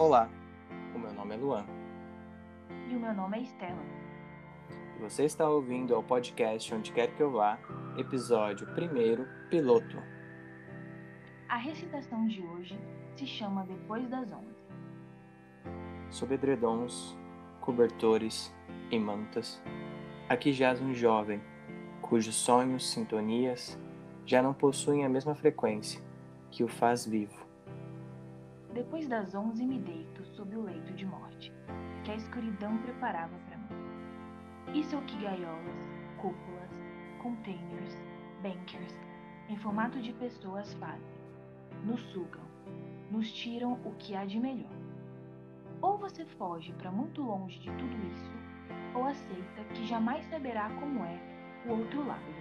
Olá, o meu nome é Luan E o meu nome é Estela. e você está ouvindo ao podcast Onde Quer Que Eu Vá, episódio 1, piloto. A recitação de hoje se chama Depois das Onze. Sob edredons, cobertores e mantas, aqui jaz um jovem cujos sonhos, sintonias já não possuem a mesma frequência que o faz vivo. Depois das onze me deito sob o leito de morte, que a escuridão preparava para mim. Isso é o que gaiolas, cúpulas, containers, bankers, em formato de pessoas fazem. Nos sugam, nos tiram o que há de melhor. Ou você foge para muito longe de tudo isso, ou aceita que jamais saberá como é o outro lado.